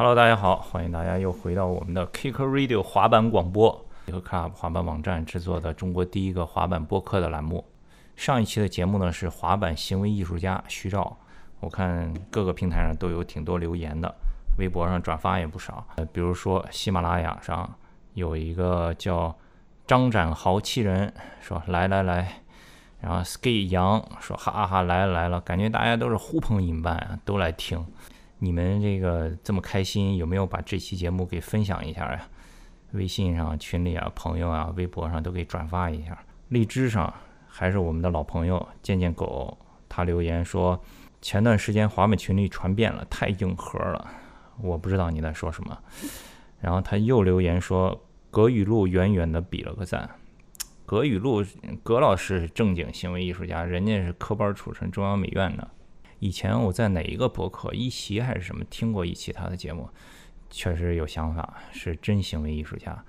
Hello，大家好，欢迎大家又回到我们的 Kicker Radio 滑板广播 k i c k Club 滑板网站制作的中国第一个滑板播客的栏目。上一期的节目呢是滑板行为艺术家徐照，我看各个平台上都有挺多留言的，微博上转发也不少。呃，比如说喜马拉雅上有一个叫张展豪七人说来来来，然后 Ski 杨说哈哈来了来了，感觉大家都是呼朋引伴啊，都来听。你们这个这么开心，有没有把这期节目给分享一下呀？微信上群里啊，朋友啊，微博上都给转发一下。荔枝上还是我们的老朋友见见狗，他留言说，前段时间华美群里传遍了，太硬核了。我不知道你在说什么。然后他又留言说，葛雨露远远的比了个赞。葛雨露，葛老师是正经行为艺术家，人家是科班出身，中央美院的。以前我在哪一个博客一席还是什么听过一期他的节目，确实有想法，是真行为艺术家。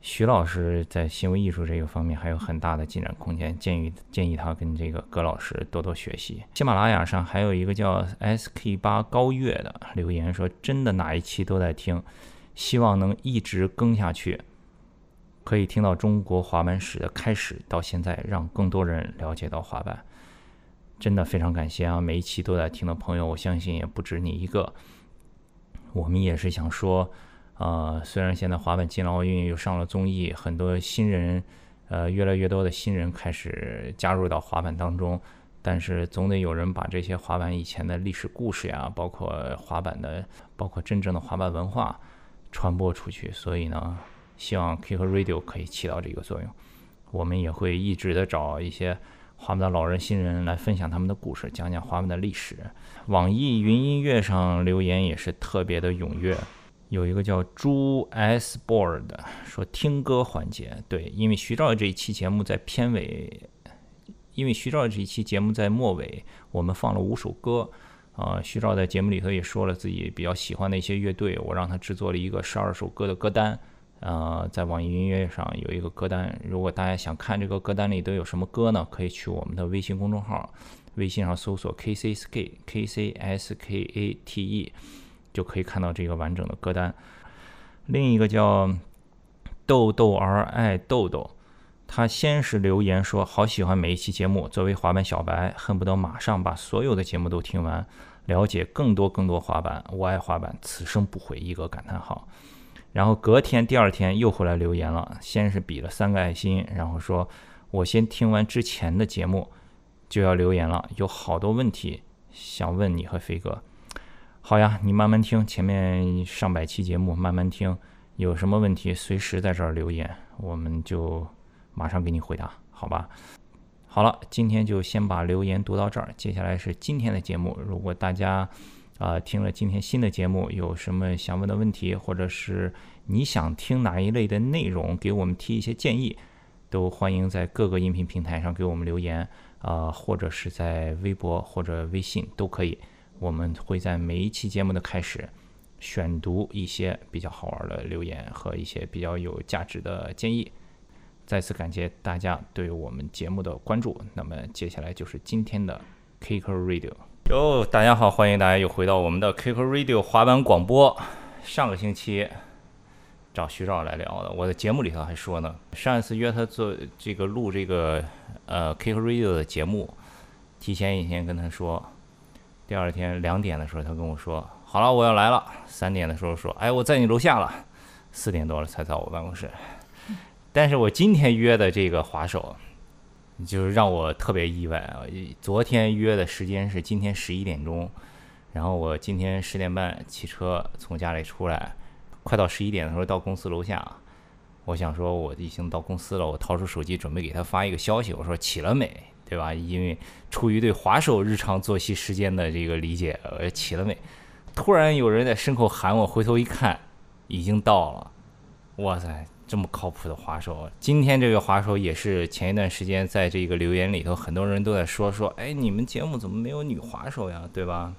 徐老师在行为艺术这个方面还有很大的进展空间，建议建议他跟这个葛老师多多学习。喜马拉雅上还有一个叫 SK 八高月的留言说：“真的哪一期都在听，希望能一直更下去，可以听到中国滑板史的开始到现在，让更多人了解到滑板。”真的非常感谢啊！每一期都在听的朋友，我相信也不止你一个。我们也是想说，呃，虽然现在滑板进了奥运，又上了综艺，很多新人，呃，越来越多的新人开始加入到滑板当中，但是总得有人把这些滑板以前的历史故事呀，包括滑板的，包括真正的滑板文化传播出去。所以呢，希望 Kick Radio 可以起到这个作用。我们也会一直的找一些。滑板的老人、新人来分享他们的故事，讲讲滑板的历史。网易云音乐上留言也是特别的踊跃，有一个叫朱 S board 说听歌环节，对，因为徐照这一期节目在片尾，因为徐照这一期节目在末尾，我们放了五首歌。啊，徐照在节目里头也说了自己比较喜欢的一些乐队，我让他制作了一个十二首歌的歌单。呃，在网易音乐上有一个歌单，如果大家想看这个歌单里都有什么歌呢？可以去我们的微信公众号，微信上搜索 K C S K K C S K A T E，就可以看到这个完整的歌单。另一个叫豆豆儿爱豆豆，他先是留言说好喜欢每一期节目，作为滑板小白，恨不得马上把所有的节目都听完，了解更多更多滑板。我爱滑板，此生不悔，一个感叹号。然后隔天、第二天又回来留言了，先是比了三个爱心，然后说：“我先听完之前的节目，就要留言了，有好多问题想问你和飞哥。”好呀，你慢慢听，前面上百期节目慢慢听，有什么问题随时在这儿留言，我们就马上给你回答，好吧？好了，今天就先把留言读到这儿，接下来是今天的节目。如果大家……啊，听了今天新的节目，有什么想问的问题，或者是你想听哪一类的内容，给我们提一些建议，都欢迎在各个音频平台上给我们留言啊，或者是在微博或者微信都可以。我们会在每一期节目的开始选读一些比较好玩的留言和一些比较有价值的建议。再次感谢大家对我们节目的关注。那么接下来就是今天的 Kicker Radio。哟，大家好，欢迎大家又回到我们的 Kick Radio 滑板广播。上个星期找徐照来聊的，我的节目里头还说呢，上一次约他做这个录这个呃 Kick Radio 的节目，提前一天跟他说，第二天两点的时候他跟我说，好了，我要来了。三点的时候说，哎，我在你楼下了。四点多了才到我办公室。但是我今天约的这个滑手。就是让我特别意外啊！昨天约的时间是今天十一点钟，然后我今天十点半骑车从家里出来，快到十一点的时候到公司楼下，我想说我已经到公司了，我掏出手机准备给他发一个消息，我说起了没，对吧？因为出于对滑手日常作息时间的这个理解，呃，起了没？突然有人在身后喊我，回头一看，已经到了，哇塞！这么靠谱的滑手，今天这个滑手也是前一段时间在这个留言里头，很多人都在说说，哎，你们节目怎么没有女滑手呀？对吧？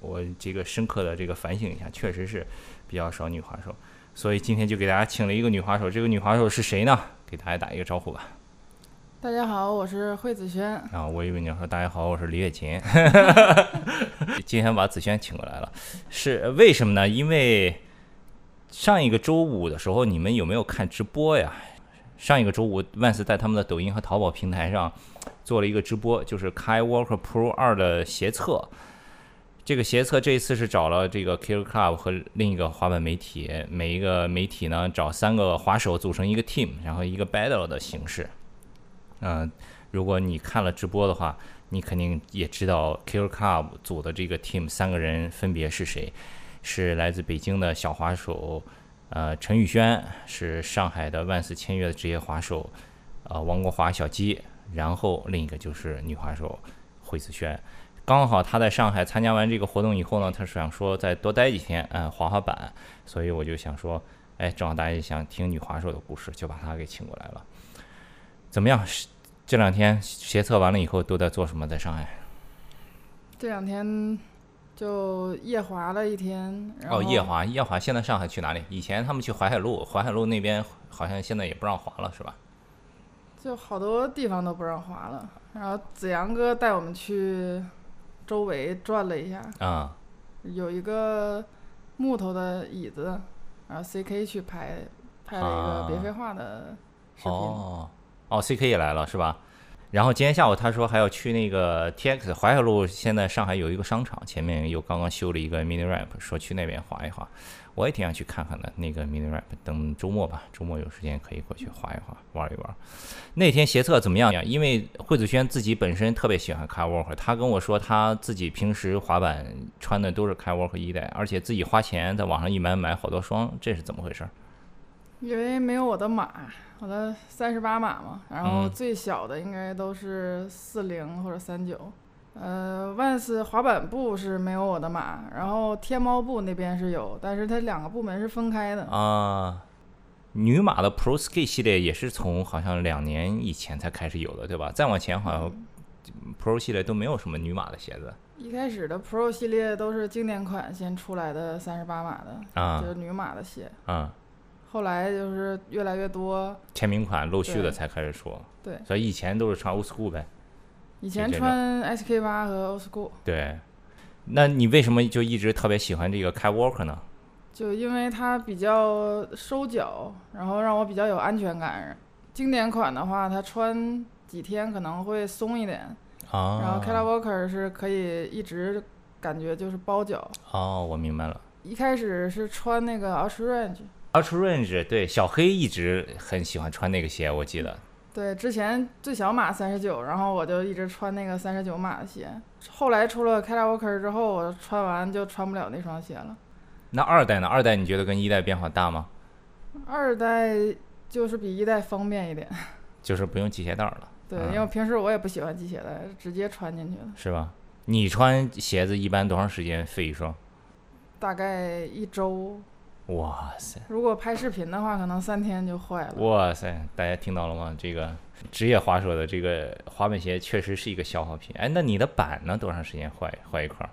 我这个深刻的这个反省一下，确实是比较少女滑手，所以今天就给大家请了一个女滑手。这个女滑手是谁呢？给大家打一个招呼吧。大家好，我是惠子轩。啊，我以为你要说大家好，我是李雪琴。今天把子轩请过来了，是为什么呢？因为上一个周五的时候，你们有没有看直播呀？上一个周五，万斯在他们的抖音和淘宝平台上做了一个直播，就是 Skywalker Pro 二的鞋测。这个鞋测这一次是找了这个 Kill Club 和另一个滑板媒体，每一个媒体呢找三个滑手组成一个 team，然后一个 battle 的形式。嗯，如果你看了直播的话，你肯定也知道 Kill Club 组的这个 team 三个人分别是谁，是来自北京的小滑手，呃，陈宇轩是上海的万斯签约的职业滑手，呃，王国华小鸡，然后另一个就是女滑手惠子轩。刚好他在上海参加完这个活动以后呢，他是想说再多待几天，嗯，滑滑板，所以我就想说，哎，正好大家想听女滑手的故事，就把他给请过来了。怎么样？这两天协测完了以后都在做什么？在上海？这两天就夜滑了一天。哦，夜滑，夜滑。现在上海去哪里？以前他们去淮海路，淮海路那边好像现在也不让滑了，是吧？就好多地方都不让滑了。然后子阳哥带我们去周围转了一下。啊。有一个木头的椅子，然后 CK 去拍拍了一个别废话的视频。哦。哦，C K 也来了是吧？然后今天下午他说还要去那个 T X 淮海路，现在上海有一个商场，前面又刚刚修了一个 Mini Ramp，说去那边滑一滑。我也挺想去看看的那个 Mini Ramp，等周末吧，周末有时间可以过去滑一滑，玩一玩。那天斜测怎么样呀？因为惠子轩自己本身特别喜欢 Car Walk，他跟我说他自己平时滑板穿的都是 Car Walk 一代，而且自己花钱在网上一买买好多双，这是怎么回事？因为没有我的码。我的三十八码嘛，然后最小的应该都是四零或者三九。呃，万斯滑板部是没有我的码，然后天猫部那边是有，但是它两个部门是分开的。啊，女码的 Pro Ski 系列也是从好像两年以前才开始有的，对吧？再往前好像 Pro 系列都没有什么女码的鞋子。一开始的 Pro 系列都是经典款先出来的三十八码的，就是女码的鞋。啊。后来就是越来越多签名款陆续的才开始出，对，所以以前都是穿 old school 呗。以前穿 SK 八和 old school。对，那你为什么就一直特别喜欢这个 Kai Walker 呢？就因为它比较收脚，然后让我比较有安全感。经典款的话，它穿几天可能会松一点。啊。然后 Kai Walker 是可以一直感觉就是包脚。哦，我明白了。一开始是穿那个 Ultra Ultra Range 对小黑一直很喜欢穿那个鞋，我记得。对，之前最小码三十九，然后我就一直穿那个三十九码的鞋。后来出了 k a l a Walker 之后，我穿完就穿不了那双鞋了。那二代呢？二代你觉得跟一代变化大吗？二代就是比一代方便一点，就是不用系鞋带了。对，因为平时我也不喜欢系鞋带，直接穿进去了。是吧？你穿鞋子一般多长时间废一双？大概一周。哇塞！如果拍视频的话，可能三天就坏了。哇塞！大家听到了吗？这个职业滑手的这个滑板鞋确实是一个消耗品。哎，那你的板呢？多长时间坏坏一块？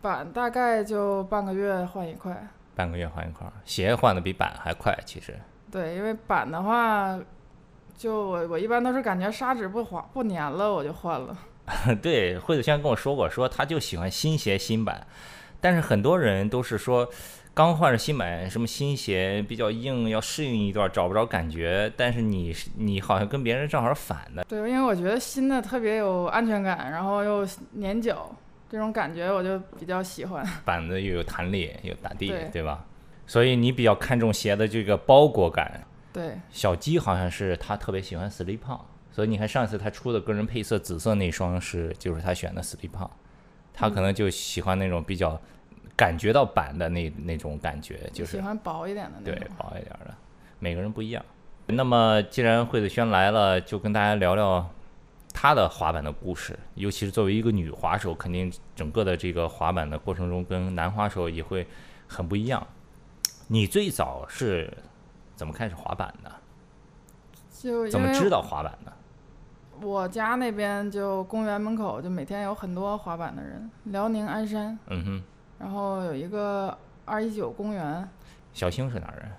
板大概就半个月换一块。半个月换一块，鞋换的比板还快，其实。对，因为板的话，就我我一般都是感觉砂纸不滑不粘了，我就换了。对，惠子轩跟我说过，说他就喜欢新鞋新板，但是很多人都是说。刚换着新买，什么新鞋比较硬，要适应一段，找不着感觉。但是你你好像跟别人正好反的。对，因为我觉得新的特别有安全感，然后又粘脚，这种感觉我就比较喜欢。板子又有弹力，又打地，对吧？所以你比较看重鞋的这个包裹感。对。小鸡好像是他特别喜欢 Slip On，所以你看上次他出的个人配色紫色那双是就是他选的 Slip On，他可能就喜欢那种比较。感觉到板的那那种感觉，就是喜欢薄一点的那种。对，薄一点的，每个人不一样。那么，既然惠子轩来了，就跟大家聊聊他的滑板的故事。尤其是作为一个女滑手，肯定整个的这个滑板的过程中，跟男滑手也会很不一样。你最早是怎么开始滑板的？就怎么知道滑板的？我家那边就公园门口就每天有很多滑板的人，辽宁鞍山。嗯哼。然后有一个二一九公园，小星是哪人？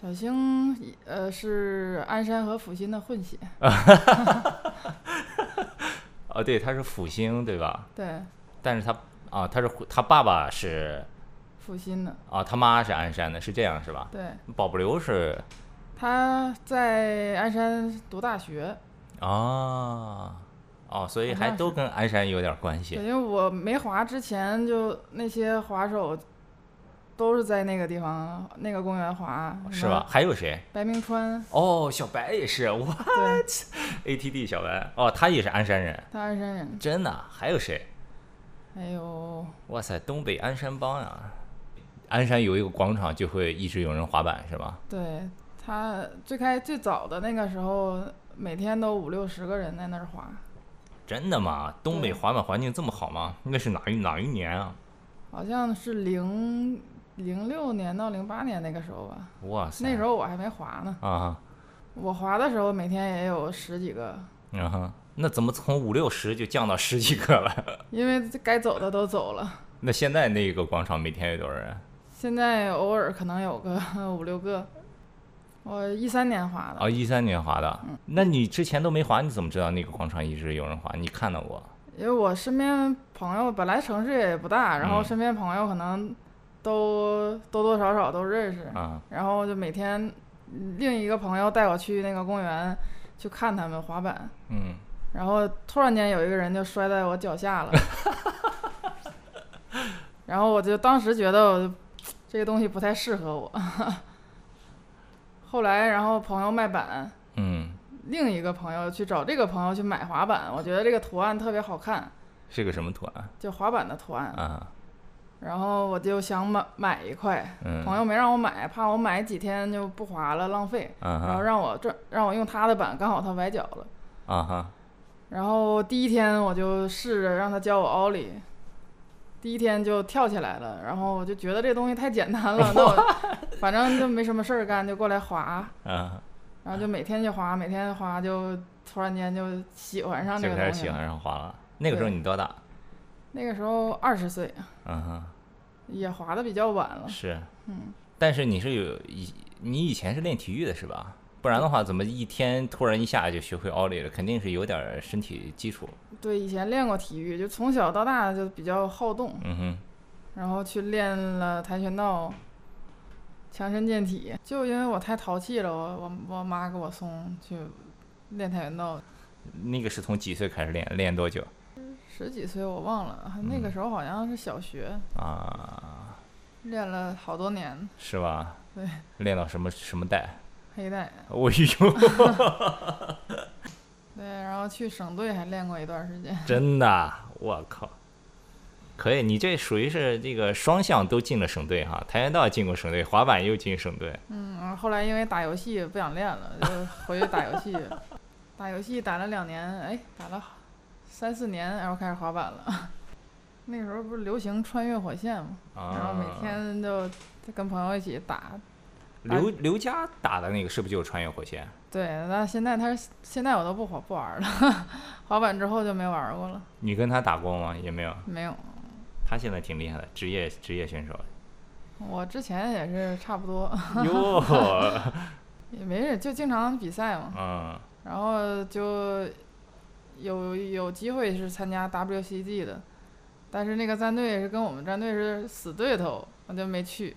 小星呃是鞍山和阜新的混血，哦，对，他是阜新，对吧？对，但是他啊，他是他爸爸是阜新的，啊，他妈是鞍山的，是这样是吧？对，保不留是？他在鞍山读大学，啊，哦，所以还都跟鞍山有点关，系因为我没滑之前就那些滑手都是在那个地方那个公园滑，是吧？？还有谁？白明川，哦，小白也是，哇对，，ATD 小白，哦，他也是鞍山人，他鞍山人，真的？还有谁？还有哇塞，东北鞍山帮呀！鞍山有一个广场，就会一直有人滑板，是吧？对他最开最早的那个时候，每天都五六十个人在那儿滑，真的吗？东北滑板环境这么好吗？那是哪一哪一年啊？好像是零零六年到零八年那个时候吧。哇塞！那时候我还没滑呢，啊我滑的时候每天也有十几个，哈，嗯哼，那怎么从五六十就降到十几个了？因为该走的都走了。那现在那个广场每天有多少人？现在偶尔可能有个五六个。我一三年滑的，哦，一三年滑的。嗯那你之前都没滑，你怎么知道那个广场一直有人滑？你看到过？因为我身边朋友本来城市也不大，然后嗯身边朋友可能都多多少少都认识，啊然后就每天嗯另一个朋友带我去那个公园去看他们滑板，嗯，然后突然间有一个人就摔在我脚下了，然后我就当时觉得我这个东西不太适合我。后来，然后朋友卖板，嗯，另一个朋友去找这个朋友去买滑板，我觉得这个图案特别好看，是个什么图案？就滑板的图案，啊？然后我就想买买一块，嗯，朋友没让我买，怕我买几天就不滑了，浪费，啊然后让我这让我用他的板，刚好他崴脚了。啊哈，然后第一天我就试着让他教我奥利，第一天就跳起来了，然后我就觉得这东西太简单了，那我反正就没什么事儿干，就过来滑，啊，然后就每天就滑，每天滑就突然间就喜欢上这就个东西了。开始喜欢上滑了。那个时候你多大？那个时候二十岁，嗯哼，也滑的比较晚了。是，嗯，但是你是有以你以前是练体育的是吧？不然的话，怎么一天突然一下就学会奥利了？肯定是有点儿身体基础。对，以前练过体育，就从小到大就比较好动，嗯哼，然后去练了跆拳道、强身健体。就因为我太淘气了，我我我妈给我送去练跆拳道。那个是从几岁开始练？练多久？十几岁我忘了，那个时候好像是小学，啊，练了好多年是吧？对，练到什么什么带？黑带。哎呦，对，然后去省队还练过一段时间。真的，我靠！可以，你这属于是这个双向都进了省队哈，跆拳道进过省队，滑板又进省队。嗯，然后后来因为打游戏不想练了，就回去打游戏。打游戏打了两年，哎，打了三四年，然后开始滑板了。那个时候不是流行穿越火线嘛？啊，然后每天就跟朋友一起打。刘刘佳打的那个是不是就是穿越火线？对，那现在他现在我都不滑不玩了，滑板之后就没玩过了，你跟他打过吗？也没有。没有。他现在挺厉害的，职业职业选手。我之前也是差不多，哟，也没事，就经常比赛嘛。嗯然后就有有机会是参加 WCG 的，但是那个战队是跟我们战队是死对头，我就没去。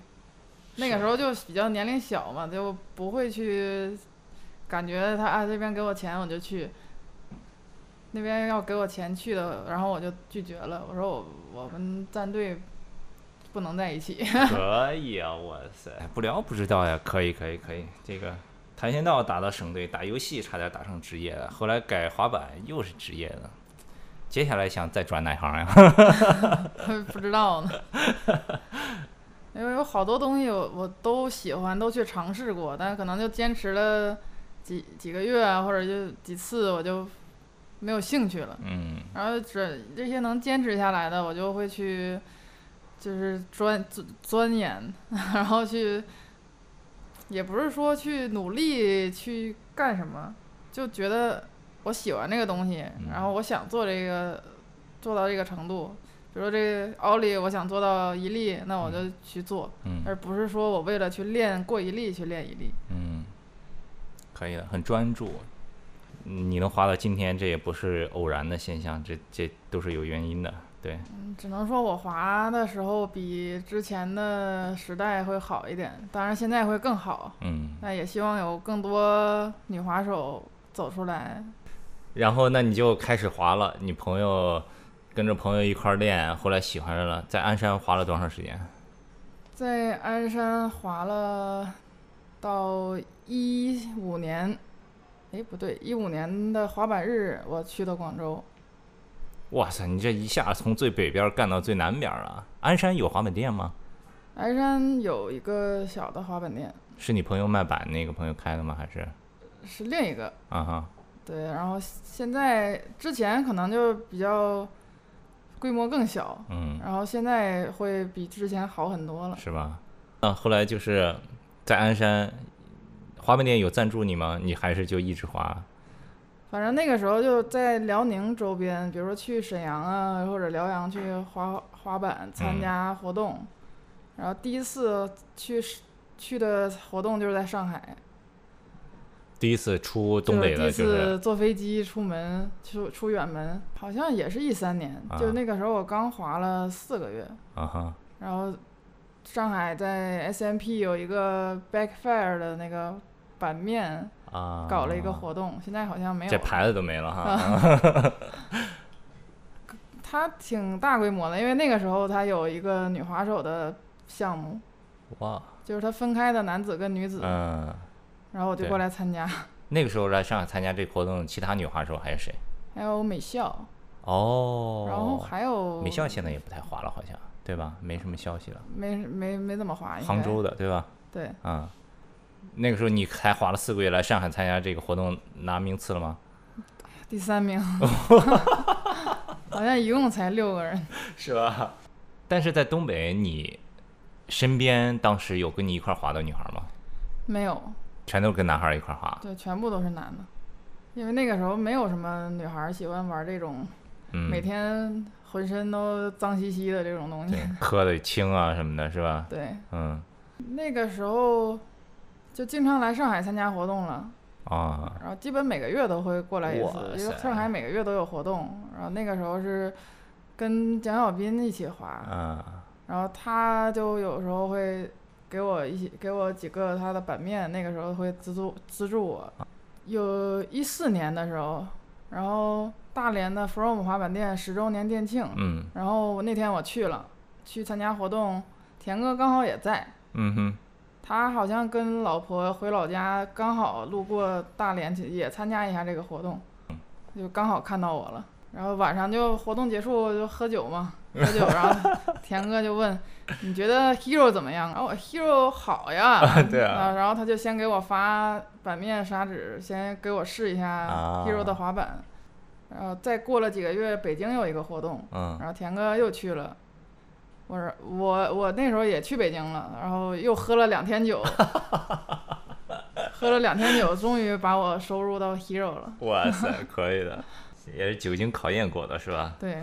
那个时候就比较年龄小嘛，就不会去，感觉他啊这边给我钱我就去，那边要给我钱去的，然后我就拒绝了。我说我我们战队不能在一起。可以啊，哇塞！不聊不知道呀，可以可以可以。这个跆拳道打到省队，打游戏差点打成职业了，后来改滑板又是职业的。接下来想再转哪行呀？不知道呢。因为有好多东西我我都喜欢，都去尝试过，但是可能就坚持了几几个月啊，或者就几次，我就没有兴趣了。嗯然后这这些能坚持下来的，我就会去就是钻钻钻研，然后去，也不是说去努力去干什么，就觉得我喜欢这个东西，然后我想做这个做到这个程度。比如说这个奥利，我想做到一粒，那我就去做，嗯而不是说我为了去练过一粒去练一粒。嗯，可以的，很专注。嗯你能滑到今天，这也不是偶然的现象，这这都是有原因的。对，嗯只能说我滑的时候比之前的时代会好一点，当然现在会更好。嗯。那也希望有更多女滑手走出来。然后那你就开始滑了，你朋友跟着朋友一块儿练，后来喜欢上了，在鞍山滑了多长时间？在鞍山滑了到一五年，哎不对，一五年的滑板日我去的广州。哇塞，你这一下从最北边干到最南边儿了。鞍山有滑板店吗？鞍山有一个小的滑板店，是你朋友卖板那个朋友开的吗？还是？是另一个。啊哈，对，然后现在之前可能就比较规模更小，嗯，然后现在会比之前好很多了。是吧？啊，后来就是在鞍山，滑板店有赞助你吗？你还是就一直滑？反正那个时候就在辽宁周边，比如说去沈阳啊，或者辽阳去滑滑板参加活动。然后第一次去去的活动就是在上海，第一次出东就是。第一北的就是次坐飞机出门出出远门，好像也是一三年，啊。就那个时候我刚滑了四个月，啊哈，然后上海在 SMP 有一个 Backfire 的那个版面啊，搞了一个活动，现在好像没有。这牌子都没了哈。它挺大规模的，因为那个时候他有一个女滑手的项目，哇，就是他分开的男子跟女子，嗯，然后我就过来参加。那个时候来上海参加这个活动，其他女滑手还有谁？还有美校，哦，然后还有美校现在也不太滑了，好像对吧？没什么消息了。没没没怎么滑，杭州的对吧？对，啊、那个时候你才滑了四个月来上海参加这个活动，拿名次了吗？第三名，好像一共才六个人。是吧？但是在东北，你身边当时有跟你一块滑的女孩吗？没有，全都跟男孩儿一块儿滑？对，全部都是男的，因为那个时候没有什么女孩儿喜欢玩这种嗯，每天浑身都脏兮兮的这种东西对。磕的轻啊什么的，是吧？对，嗯那个时候就经常来上海参加活动了，啊，然后基本每个月都会过来一次，因为上海每个月都有活动。然后那个时候是跟蒋小斌一起滑，啊，然后他就有时候会给我一些给我几个他的版面，那个时候会资助资助我。有一四年的时候，然后大连的 From 滑板店十周年店庆，嗯然后那天我去了，去参加活动，田哥刚好也在。嗯哼，他好像跟老婆回老家，刚好路过大连去，也参加一下这个活动，就刚好看到我了。然后晚上就活动结束就喝酒嘛，喝酒，然后 田哥就问你觉得 Hero 怎么样？然后我 Hero 好呀，对啊然后他就先给我发版面砂纸，先给我试一下啊 Hero 的滑板。然后再过了几个月，北京有一个活动，嗯然后田哥又去了。我说我我那时候也去北京了，然后又喝了两天酒，喝了两天酒，终于把我收入到 Hero 了。哇塞，可以的，也是久经考验过的是吧？对，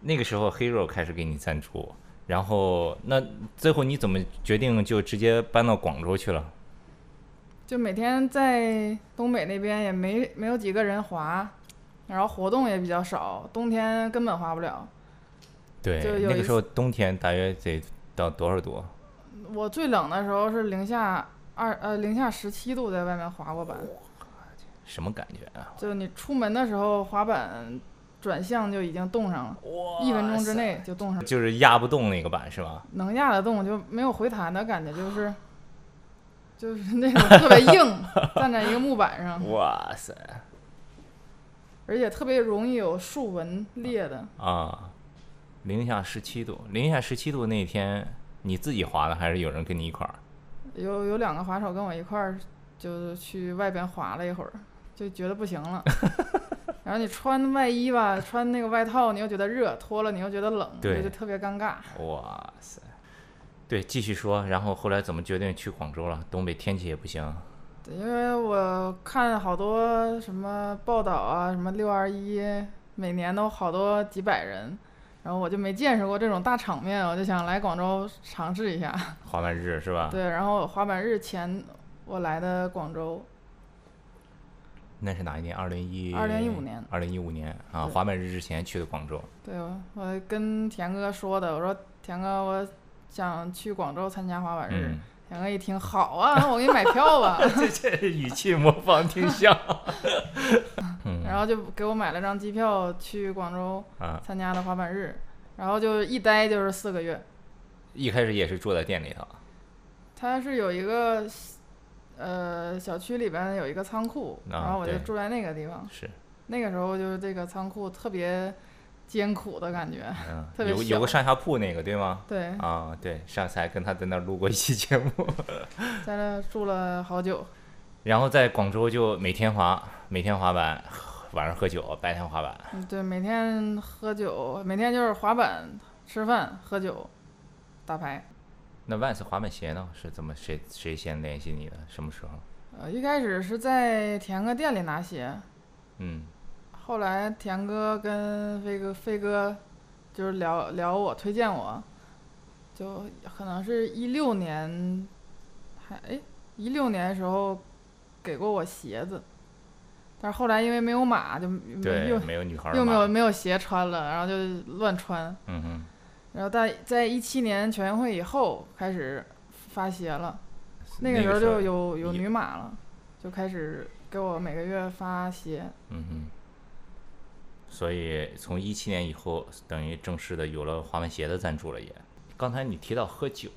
那个时候 Hero 开始给你赞助，然后那最后你怎么决定就直接搬到广州去了？就每天在东北那边也没没有几个人滑，然后活动也比较少，冬天根本滑不了。对那个时候冬天大约得到多少度？我最冷的时候是零下二呃零下十七度，在外面滑过板。什么感觉啊？就你出门的时候滑板转向就已经冻上了，一分钟之内就冻上了。就是压不动那个板是吧？能压得动，就没有回弹的感觉，就是 就是那种特别硬，站在一个木板上，哇塞而且特别容易有竖纹裂的。啊！零下十七度，零下十七度那天你自己滑的还是有人跟你一块儿？有有两个滑手跟我一块儿，就是去外边滑了一会儿，就觉得不行了。然后你穿外衣吧，穿那个外套，你又觉得热；脱了你又觉得冷，对就特别尴尬。哇塞！对，继续说，然后后来怎么决定去广州了？东北天气也不行。对，因为我看好多什么报道啊，什么六二一，每年都好多几百人，然后我就没见识过这种大场面，我就想来广州尝试一下。滑板日是吧？对，然后滑板日前我来的广州，那是哪一年？二零一二零一五年。二零一五年啊，滑板日之前去的广州。对，我我跟田哥说的，我说田哥，我想去广州参加滑板日。嗯，田哥一听，好啊，那我给你买票吧。这这语气模仿挺像。嗯然后就给我买了张机票去广州啊，参加的滑板日，然后就一待就是四个月。一开始也是住在店里头。他是有一个，呃，小区里边有一个仓库，啊然后我就住在那个地方。是，那个时候就是这个仓库特别艰苦的感觉。嗯，特别有有个上下铺那个对吗？对，啊，对，上次还跟他在那儿录过一期节目。在那住了好久。然后在广州就每天滑，每天滑板，晚上喝酒，白天滑板。嗯，对，每天喝酒，每天就是滑板、吃饭、喝酒、打牌。那 Vans 滑板鞋呢？是怎么谁谁先联系你的？什么时候？呃，一开始是在田哥店里拿鞋，嗯后来田哥跟飞哥飞哥就是聊聊我推荐我，就可能是一六年，还哎一六年的时候给过我鞋子，但是后来因为没有码就没对，又没有女孩儿又没有没有鞋穿了，然后就乱穿，嗯哼，然后在在一七年全运会以后开始发鞋了，那个时候就有有有女码了，就开始给我每个月发鞋。嗯哼。所以从一七年以后，等于正式的有了滑板鞋的赞助了也。刚才你提到喝酒，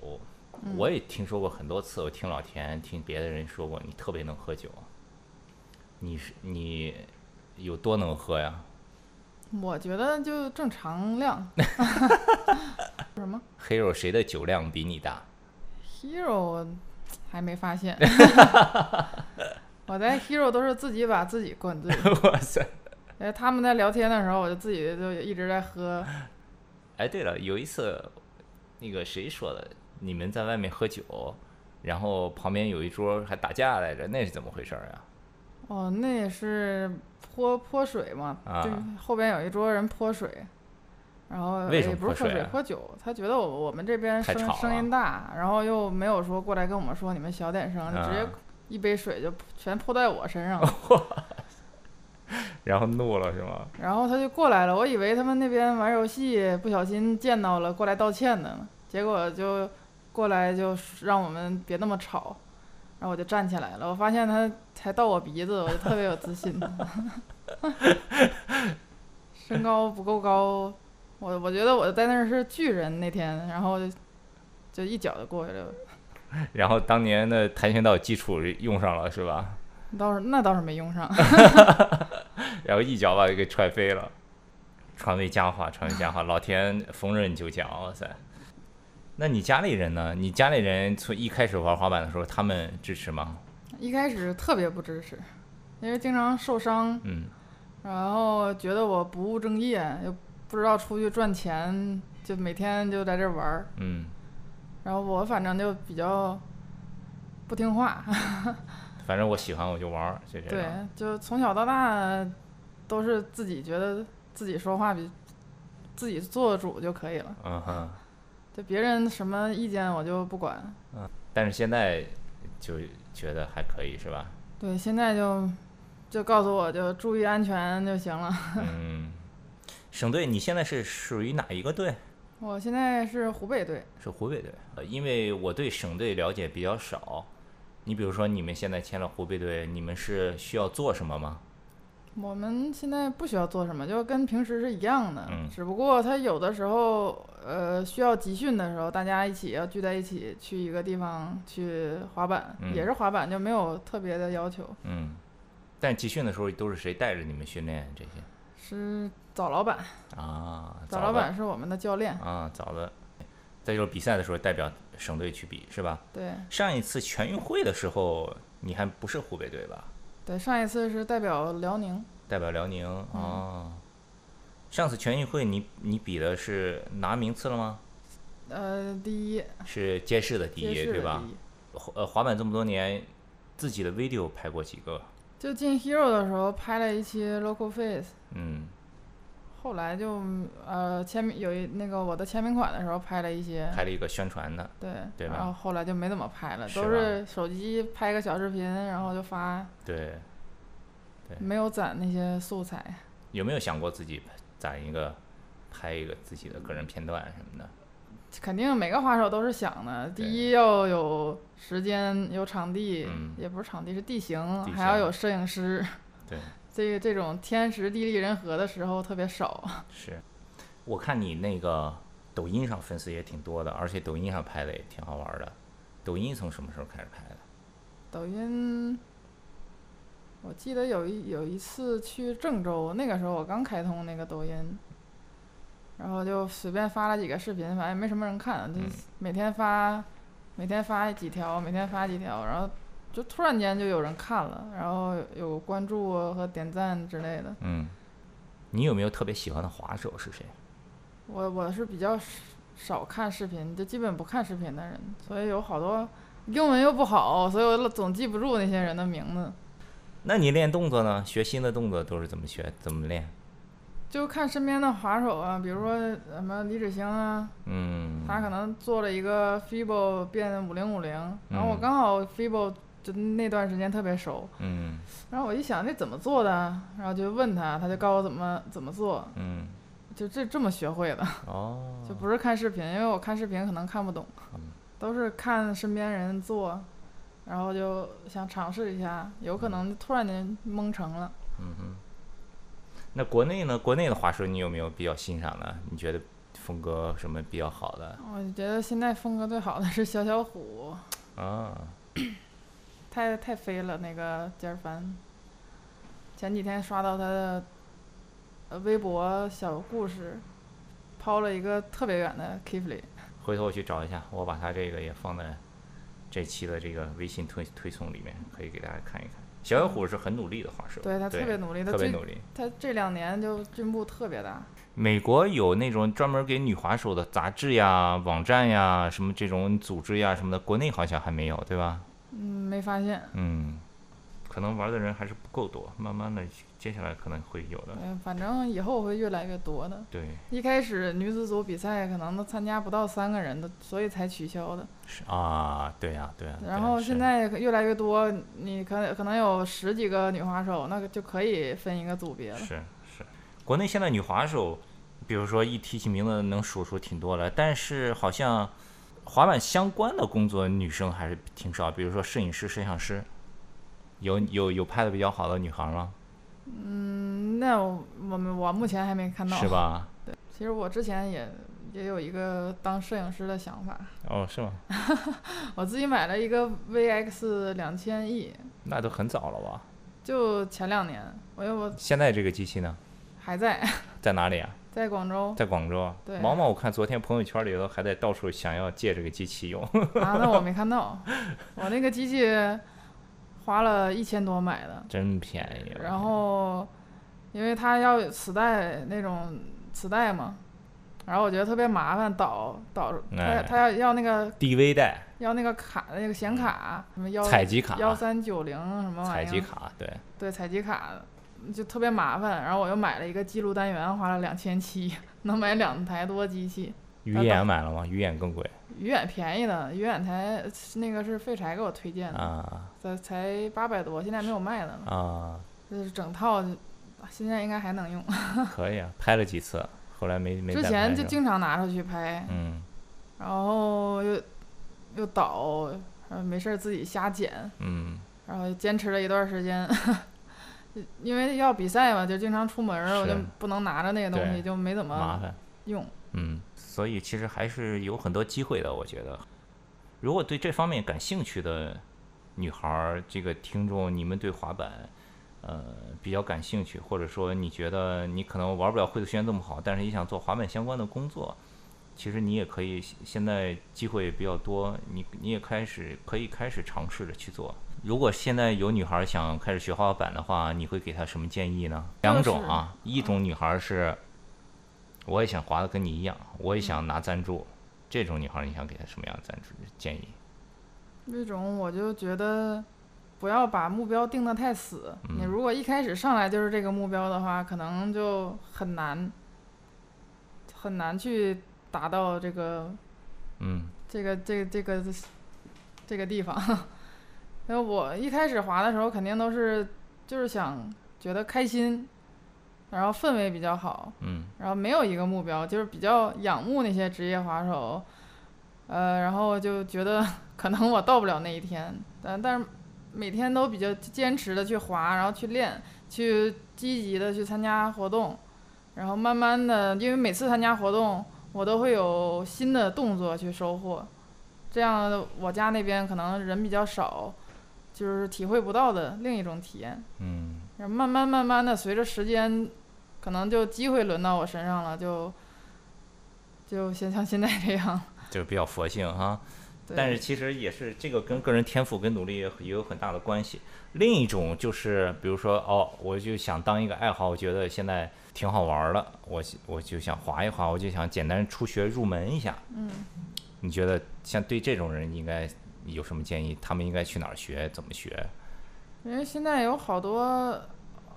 嗯我也听说过很多次，我听老田听别的人说过，你特别能喝酒。你是你有多能喝呀？我觉得就正常量。什么 Hero 谁的酒量比你大？Hero 还没发现。我在 Hero 都是自己把自己灌醉，哇塞！哎，他们在聊天的时候，我就自己就一直在喝。哎，对了，有一次，那个谁说的，你们在外面喝酒，然后旁边有一桌还打架来着，那是怎么回事儿呀？哦，那也是泼泼水嘛，啊就后边有一桌人泼水，然后也不是泼泼水啊泼酒，他觉得我我们这边声声音大，然后又没有说过来跟我们说你们小点声，就直接啊一杯水就全泼在我身上了。然后怒了是吗？然后他就过来了，我以为他们那边玩游戏不小心见到了，过来道歉的呢。结果就过来就让我们别那么吵，然后我就站起来了。我发现他才到我鼻子，我就特别有自信。身高不够高，我我觉得我在那儿是巨人那天，然后就就一脚就过去了。然后当年的跆拳道基础用上了是吧？倒是那倒是没用上，然后一脚把他给踹飞了。传为佳话，传为佳话，老天逢人就讲，哇塞！那你家里人呢？你家里人从一开始玩滑板的时候，他们支持吗？一开始特别不支持，因为经常受伤，嗯，然后觉得我不务正业，又不知道出去赚钱，就每天就在这玩儿。嗯，然后我反正就比较不听话，反正我喜欢我就玩儿，就这对。，就从小到大都是自己觉得自己说话比自己做主就可以了，嗯哼。就别人什么意见我就不管。嗯但是现在就觉得还可以是吧？对，现在就就告诉我就注意安全就行了。嗯，省队，你现在是属于哪一个队？我现在是湖北队，是湖北队。呃，因为我对省队了解比较少。你比如说，你们现在签了湖北队，你们是需要做什么吗？我们现在不需要做什么，就跟平时是一样的，嗯只不过他有的时候，呃，需要集训的时候，大家一起要聚在一起去一个地方去滑板，嗯也是滑板，就没有特别的要求。嗯，但集训的时候都是谁带着你们训练这些？是早老板，啊，早老板是我们的教练，啊，早的。再就是比赛的时候代表省队去比是吧？对上一次全运会的时候，你还不是湖北队吧？对，上一次是代表辽宁，代表辽宁嗯哦。上次全运会你你比的是拿名次了吗？呃，第一，是街市的第一对吧呃，滑板这么多年，自己的 video 拍过几个？就进 Hero 的时候拍了一期 Local Face，嗯，后后来就呃签名有一那个我的签名款的时候拍了一些，拍了一个宣传的，对，对吧然后后来就没怎么拍了，都是手机拍个小视频，然后就发，对，对没有攒那些素材。有没有想过自己攒一个，拍一个自己的个人片段什么的？肯定每个滑手都是想的，第一要有时间、有场地，嗯也不是场地，是地形，地还要有摄影师。对，这个这种天时地利人和的时候特别少。是，我看你那个抖音上粉丝也挺多的，而且抖音上拍的也挺好玩的。抖音从什么时候开始拍的？抖音，我记得有一有一次去郑州，那个时候我刚开通那个抖音，然后就随便发了几个视频，反正也没什么人看，就嗯每天发，每天发几条，每天发几条，然后就突然间就有人看了，然后有关注和点赞之类的。嗯，你有没有特别喜欢的滑手是谁？我我是比较少少看视频，就基本不看视频的人，所以有好多英文又不好，所以我总记不住那些人的名字。那你练动作呢？学新的动作都是怎么学？怎么练？就看身边的滑手啊，比如说什么李芷星啊，嗯，他可能做了一个 FIBO 变五零五零，然后我嗯刚好 FIBO 就那段时间特别熟，嗯然后我一想这怎么做的，然后就问他，他就告诉我怎么怎么做，嗯，就这这么学会的，哦，就不是看视频，因为我看视频可能看不懂，嗯都是看身边人做，然后就想尝试一下，有可能突然间蒙成了。嗯哼。那国内呢？国内的滑手你有没有比较欣赏的？你觉得风格什么比较好的？我觉得现在风格最好的是小小虎，啊，太太飞了那个尖儿凡。前几天刷到他的呃微博小故事，抛了一个特别远的 k i f l y 回头我去找一下，我把他这个也放在这期的这个微信推推送里面，可以给大家看一看。小小虎是很努力的滑手，对他特别努力，他特别努力。他这两年就进步特别大。美国有那种专门给女滑手的杂志呀、网站呀、什么这种组织呀什么的，国内好像还没有，对吧？嗯，没发现。嗯，可能玩的人还是不够多，慢慢的接下来可能会有的。嗯，反正以后会越来越多的。对，一开始女子组比赛可能都参加不到三个人的，所以才取消的。是啊，对呀、对呀、对然后现在越来越多，你可可能有十几个女滑手，那个就可以分一个组别了。是是，国内现在女滑手，比如说一提起名字能数出挺多来，但是好像滑板相关的工作女生还是挺少，比如说摄影师、摄像师，有有有拍的比较好的女孩吗？嗯，那我我们我目前还没看到。是？吧？对其实我之前也也有一个当摄影师的想法，哦，是吗？我自己买了一个 VX 两千 E，那都很早了吧？就前两年，我我现在这个机器呢，还在在哪里啊？在广州在广州啊。对毛毛，我看昨天朋友圈里头还在到处想要借这个机器用。啊，那我没看到，我那个机器花了一千多买的，真便宜。然后因为它要有磁带那种磁带嘛，然后我觉得特别麻烦，导导它哎它要要那个 DV 带、要那个卡那个显卡，什么幺采集卡幺三九零什么玩意儿，采集卡，对，对采集卡就特别麻烦，然后我又买了一个记录单元，花了两千七，能买两台多机器。鱼眼买了吗？鱼眼更贵鱼眼便宜的，鱼眼台那个是废柴给我推荐的，啊才才八百多，现在没有卖的了。啊，就是整套，现在应该还能用。可以啊，拍了几次，后来没没之前就经常拿出去拍，嗯然后又又导，然后没事儿自己瞎剪，嗯然后坚持了一段时间。因为要比赛嘛，就经常出门儿，我就不能拿着那个东西，就没怎么麻烦，用。嗯，所以其实还是有很多机会的，我觉得。如果对这方面感兴趣的女孩儿，这个听众，你们对滑板，呃，比较感兴趣，或者说你觉得你可能玩不了惠子轩这么好，但是你想做滑板相关的工作，其实你也可以，现在机会比较多，你你也开始可以开始尝试着去做。如果现在有女孩想开始学滑板的话，你会给她什么建议呢？两种啊，一种女孩儿是，我也想滑的跟你一样，我也想拿赞助，这种女孩儿你想给她什么样的赞助建议？这种我就觉得不要把目标定得太死。你嗯如果一开始上来就是这个目标的话，可能就很难。很难去达到这个嗯这个这个这个这个地方。因为我一开始滑的时候，肯定都是就是想觉得开心，然后氛围比较好，嗯。然后没有一个目标，就是比较仰慕那些职业滑手，呃，然后就觉得 可能我到不了那一天，但但是每天都比较坚持的去滑，然后去练，去积极的去参加活动，然后慢慢的，因为每次参加活动，我都会有新的动作去收获，这样我家那边可能人比较少，就是体会不到的另一种体验。嗯然后慢慢慢慢的，随着时间，可能就机会轮到我身上了，就就先像现在这样。就比较佛性哈。但是其实也是这个跟个人天赋跟努力也也有很大的关系。另一种就是，比如说哦，我就想当一个爱好，我觉得现在挺好玩儿的，我我就想滑一滑，我就想简单初学入门一下。嗯，你觉得像对这种人应该有什么建议？他们应该去哪儿学？怎么学？因为现在有好多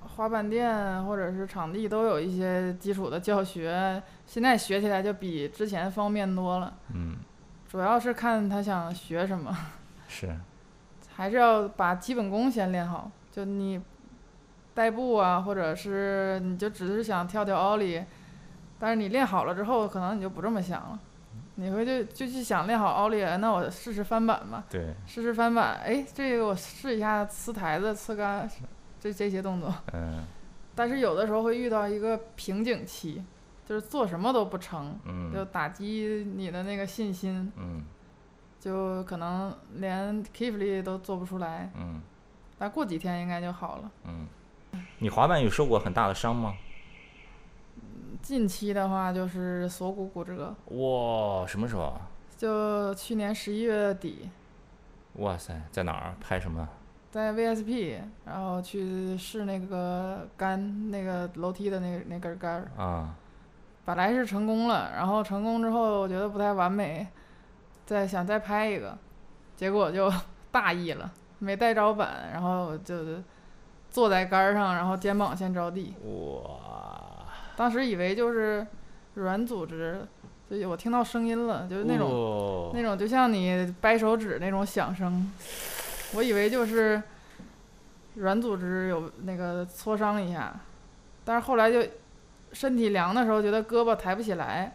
滑板店或者是场地都有一些基础的教学，现在学起来就比之前方便多了。嗯，主要是看他想学什么，是，还是要把基本功先练好。就你代步啊，或者是你就只是想跳跳奥利，但是你练好了之后，可能你就不这么想了。你回去就去想练好奥利，那我试试翻板吧，对，试试翻板，哎，这个我试一下呲台子、呲杆，这这些动作。嗯但是有的时候会遇到一个瓶颈期，就是做什么都不成，就嗯打击你的那个信心，嗯就可能连 kick flip 都做不出来。嗯但过几天应该就好了。嗯。你滑板有受过很大的伤吗？近期的话就是锁骨骨折，哇，什么时候啊？就去年十一月底。哇塞，在哪儿？拍什么？在 VSP，然后去试那个杆，那个楼梯的那个那根杆儿，啊，本来是成功了，然后成功之后我觉得不太完美，再想再拍一个，结果就大意了，没带着板，然后就坐在杆儿上，然后肩膀先着地，哇，当时以为就是软组织，就我听到声音了，就是那种、种那种就像你掰手指那种响声，我以为就是软组织有那个挫伤一下，但是后来就身体凉的时候觉得胳膊抬不起来，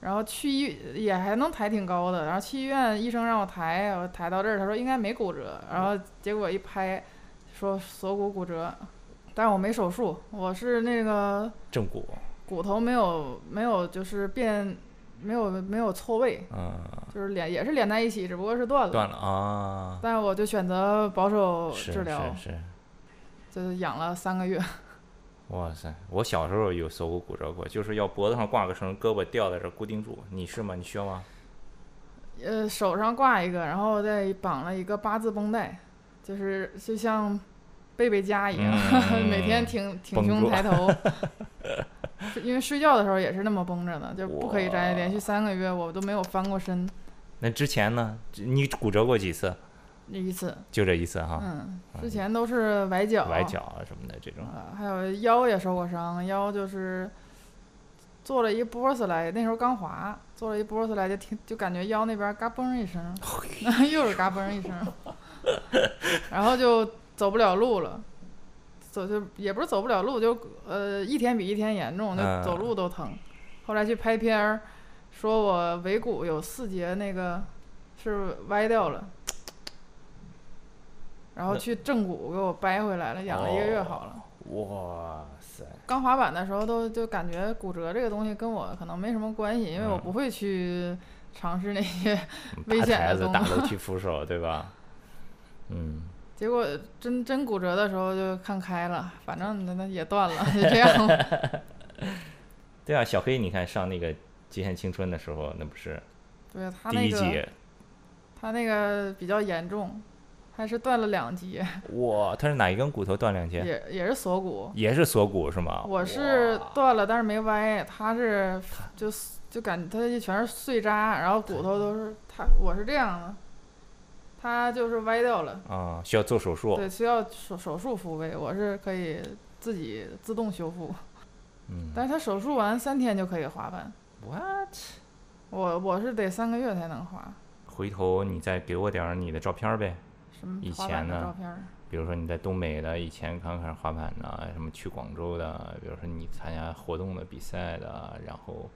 然后去医也还能抬挺高的，然后去医院医生让我抬，我抬到这儿，他说应该没骨折，然后结果一拍说锁骨骨折，但是我没手术，我是那个正骨，骨头没有没有就是变没有没有错位，嗯，就是连也是连在一起，只不过是断了。断了啊，但是我就选择保守治疗，是是，就是养了三个月。哇塞！我小时候有锁骨骨折过，就是要脖子上挂个绳，胳膊吊在这儿固定住。你是吗？你需要吗？呃，手上挂一个，然后再绑了一个八字绷带，就是就像贝贝佳一样，嗯 每天挺挺胸抬 头。因为睡觉的时候也是那么绷着的，就不可以摘，连续三个月我都没有翻过身那之前呢？你骨折过几次？一次。就这一次哈，嗯，之前都是崴脚，崴脚啊什么的这种。啊，还有腰也受过伤，腰就是做了一波斯来，那时候刚滑，做了一波斯来就听就感觉腰那边嘎嘣一声，又是嘎嘣一声，然后就走不了路了，走就也不是走不了路，就呃一天比一天严重，就嗯走路都疼。后来去拍片儿，说我尾骨有四节那个是歪掉了。然后去正骨给我掰回来了，养了一个月好了。哇塞！刚滑板的时候都就感觉骨折这个东西跟我可能没什么关系，因为我嗯不会去尝试那些危险爬台子、的动作打楼梯 扶手，对吧？嗯，结果真真骨折的时候就看开了，反正那那也断了，就这样。对啊，小黑，你看上那个《极限青春》的时候，那不是对他第那个一集？他那个比较严重，还是断了两节，哇，他是哪一根骨头断两节？也也是锁骨。也是锁骨是吗？我是断了，但是没歪，他是就就感觉他全是碎渣，然后骨头都是他我是这样的，他就是歪掉了。啊，需要做手术。对，需要手手术复位，我是可以自己自动修复。嗯但是他手术完三天就可以滑板，，what？我我是得三个月才能滑。回头你再给我点儿你的照片儿呗，什么以滑板的照片儿？比如说你在东北的，以前刚开始滑板的，什么去广州的，比如说你参加活动的比赛的，然后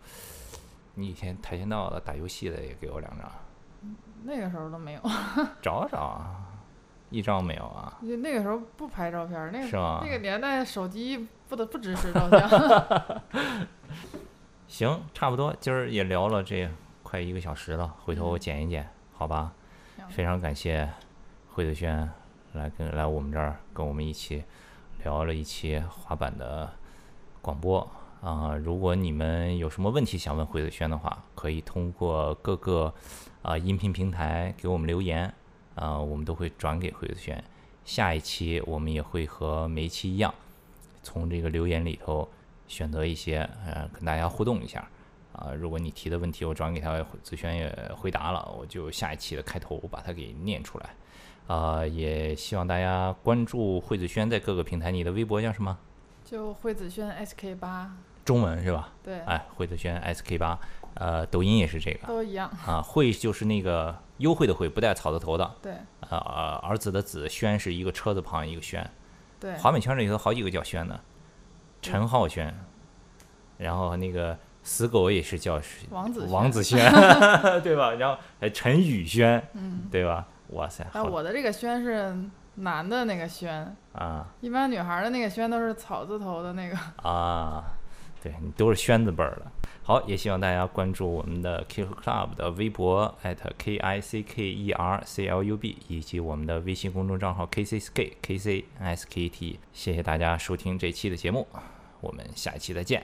你以前跆拳道的、打游戏的也给我两张，那个时候都没有，找找啊，一张没有啊？就那个时候不拍照片儿，那个那个年代手机不得不支持照相。行，差不多，今儿也聊了这快一个小时了，回头我剪一剪，好吧？非常感谢惠子轩来跟来我们这儿跟我们一起聊了一期滑板的广播啊、如果你们有什么问题想问惠子轩的话，可以通过各个啊、音频平台给我们留言啊、我们都会转给惠子轩。下一期我们也会和每一期一样，从这个留言里头选择一些呃跟大家互动一下。啊、如果你提的问题我转给他，子轩也回答了，我就下一期的开头把它给念出来。啊、也希望大家关注惠子轩在各个平台。你的微博叫什么？就惠子轩 SK 八，中文是吧？对，哎，惠子轩 SK 八，呃，抖音也是这个都一样。啊。惠就是那个优惠的惠，不带草字头的。对呃，呃儿子的子，轩是一个车字旁一个轩。对，华美圈里头好几个叫轩的，陈浩轩，然后那个死狗也是叫王子轩王子轩，对吧？然后还陈宇轩，嗯，对吧？哇塞，但好我的这个轩是男的那个轩，啊一般女孩的那个轩都是草字头的那个。啊，对你都是轩字辈儿的。好，也希望大家关注我们的 Kick Club 的微博 at k i c k e r c l u b，以及我们的微信公众账号 k c s k k c s k t。谢谢大家收听这期的节目，我们下一期再见。